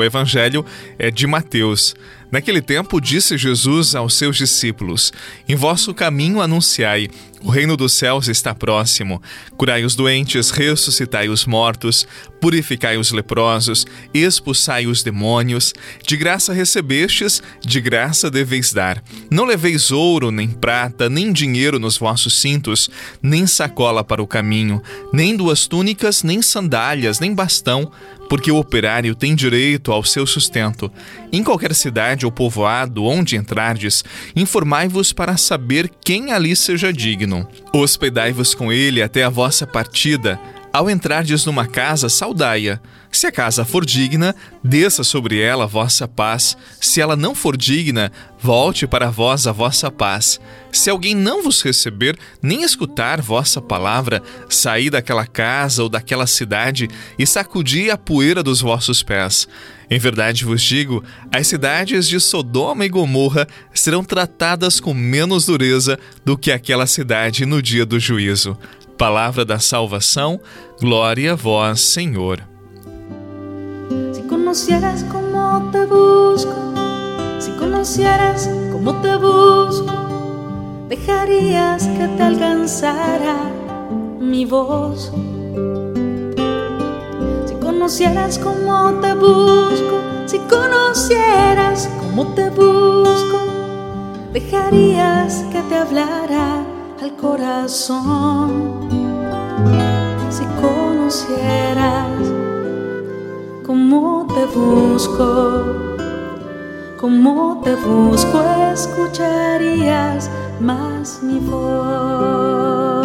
O evangelho é de Mateus. Naquele tempo, disse Jesus aos seus discípulos: Em vosso caminho anunciai, o reino dos céus está próximo. Curai os doentes, ressuscitai os mortos, purificai os leprosos, expulsai os demônios. De graça recebestes, de graça deveis dar. Não leveis ouro, nem prata, nem dinheiro nos vossos cintos, nem sacola para o caminho, nem duas túnicas, nem sandálias, nem bastão, porque o operário tem direito ao seu sustento. Em qualquer cidade ou povoado onde entrardes, informai-vos para saber quem ali seja digno. Hospedai-vos com ele até a vossa partida. Ao entrardes numa casa, saudai-a. Se a casa for digna, desça sobre ela a vossa paz. Se ela não for digna, volte para vós a vossa paz. Se alguém não vos receber, nem escutar vossa palavra, saí daquela casa ou daquela cidade e sacudi a poeira dos vossos pés. Em verdade vos digo: as cidades de Sodoma e Gomorra serão tratadas com menos dureza do que aquela cidade no dia do juízo. Palavra da salvação, glória a vós, Senhor. Si conocieras cómo te busco, si conocieras cómo te busco, dejarías que te alcanzara mi voz. Si conocieras cómo te busco, si conocieras cómo te busco, dejarías que te hablara al corazón. Si conocieras cómo te busco, cómo te busco, escucharías más mi voz.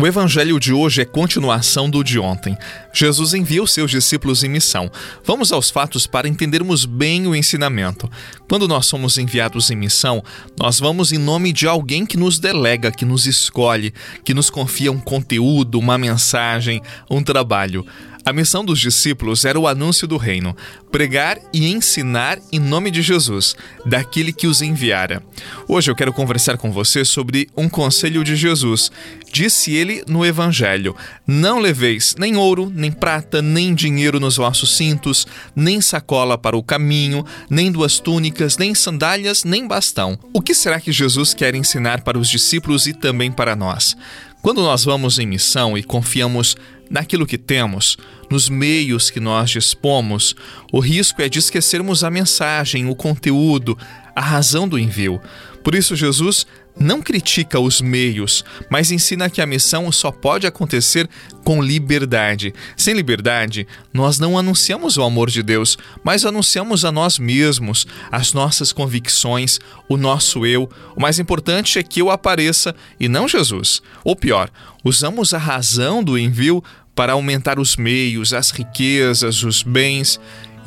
O evangelho de hoje é continuação do de ontem. Jesus envia os seus discípulos em missão. Vamos aos fatos para entendermos bem o ensinamento. Quando nós somos enviados em missão, nós vamos em nome de alguém que nos delega, que nos escolhe, que nos confia um conteúdo, uma mensagem, um trabalho. A missão dos discípulos era o anúncio do reino, pregar e ensinar em nome de Jesus, daquele que os enviara. Hoje eu quero conversar com você sobre um conselho de Jesus. Disse ele no Evangelho: Não leveis nem ouro, nem prata, nem dinheiro nos vossos cintos, nem sacola para o caminho, nem duas túnicas, nem sandálias, nem bastão. O que será que Jesus quer ensinar para os discípulos e também para nós? Quando nós vamos em missão e confiamos naquilo que temos, nos meios que nós dispomos, o risco é de esquecermos a mensagem, o conteúdo, a razão do envio. Por isso, Jesus não critica os meios, mas ensina que a missão só pode acontecer com liberdade. Sem liberdade, nós não anunciamos o amor de Deus, mas anunciamos a nós mesmos, as nossas convicções, o nosso eu. O mais importante é que eu apareça e não Jesus. Ou pior, usamos a razão do envio para aumentar os meios, as riquezas, os bens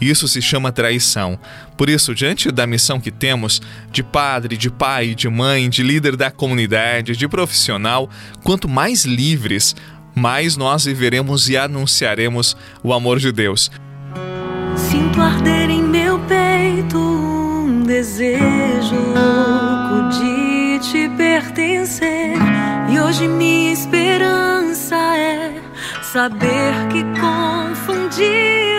isso se chama traição. Por isso, diante da missão que temos de padre, de pai, de mãe, de líder da comunidade, de profissional, quanto mais livres, mais nós viveremos e anunciaremos o amor de Deus. Sinto arder em meu peito um desejo louco de te pertencer. E hoje minha esperança é saber que confundido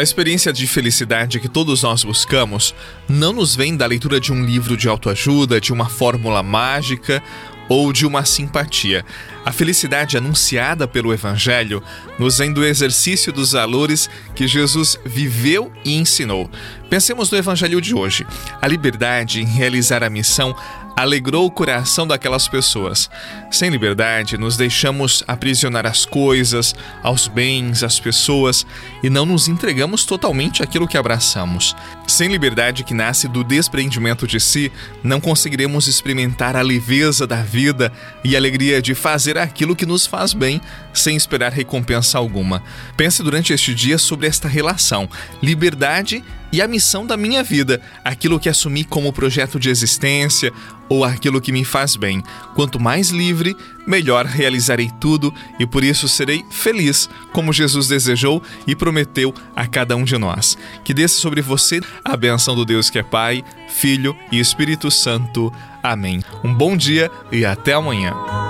A experiência de felicidade que todos nós buscamos não nos vem da leitura de um livro de autoajuda, de uma fórmula mágica ou de uma simpatia. A felicidade anunciada pelo Evangelho nos vem do exercício dos valores que Jesus viveu e ensinou. Pensemos no Evangelho de hoje. A liberdade em realizar a missão alegrou o coração daquelas pessoas. Sem liberdade, nos deixamos aprisionar às coisas, aos bens, às pessoas e não nos entregamos totalmente àquilo que abraçamos. Sem liberdade que nasce do desprendimento de si, não conseguiremos experimentar a leveza da vida e a alegria de fazer aquilo que nos faz bem, sem esperar recompensa alguma. Pense durante este dia sobre esta relação: liberdade e a missão da minha vida, aquilo que assumi como projeto de existência ou aquilo que me faz bem. Quanto mais livre, melhor realizarei tudo e por isso serei feliz, como Jesus desejou e prometeu a cada um de nós. Que desça sobre você a benção do Deus que é Pai, Filho e Espírito Santo. Amém. Um bom dia e até amanhã.